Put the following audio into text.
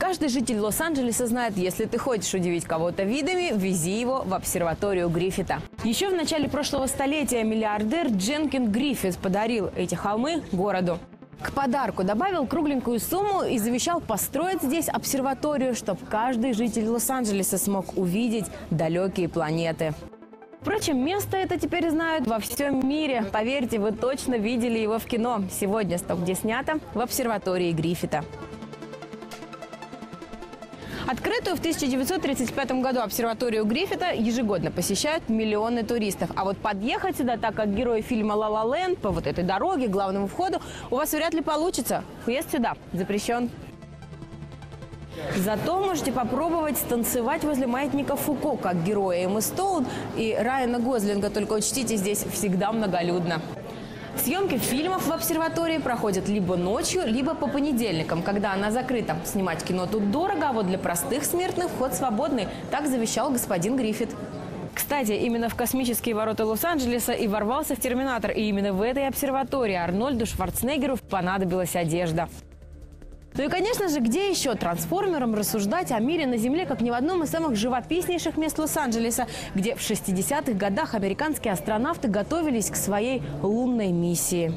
Каждый житель Лос-Анджелеса знает, если ты хочешь удивить кого-то видами, вези его в обсерваторию Гриффита. Еще в начале прошлого столетия миллиардер Дженкин Гриффит подарил эти холмы городу. К подарку добавил кругленькую сумму и завещал построить здесь обсерваторию, чтобы каждый житель Лос-Анджелеса смог увидеть далекие планеты. Впрочем, место это теперь знают во всем мире. Поверьте, вы точно видели его в кино. Сегодня «Стоп, где снято» в обсерватории Гриффита. Открытую в 1935 году обсерваторию Гриффита ежегодно посещают миллионы туристов. А вот подъехать сюда, так как герой фильма «Ла Ла Ленд» по вот этой дороге, главному входу, у вас вряд ли получится. Въезд сюда запрещен. Зато можете попробовать станцевать возле маятника Фуко, как героя Эммы Стоун и Райана Гозлинга. Только учтите, здесь всегда многолюдно. Съемки фильмов в обсерватории проходят либо ночью, либо по понедельникам, когда она закрыта. Снимать кино тут дорого, а вот для простых смертных вход свободный. Так завещал господин Гриффит. Кстати, именно в космические ворота Лос-Анджелеса и ворвался в «Терминатор». И именно в этой обсерватории Арнольду Шварценеггеру понадобилась одежда. Ну и, конечно же, где еще трансформерам рассуждать о мире на Земле, как ни в одном из самых живописнейших мест Лос-Анджелеса, где в 60-х годах американские астронавты готовились к своей лунной миссии.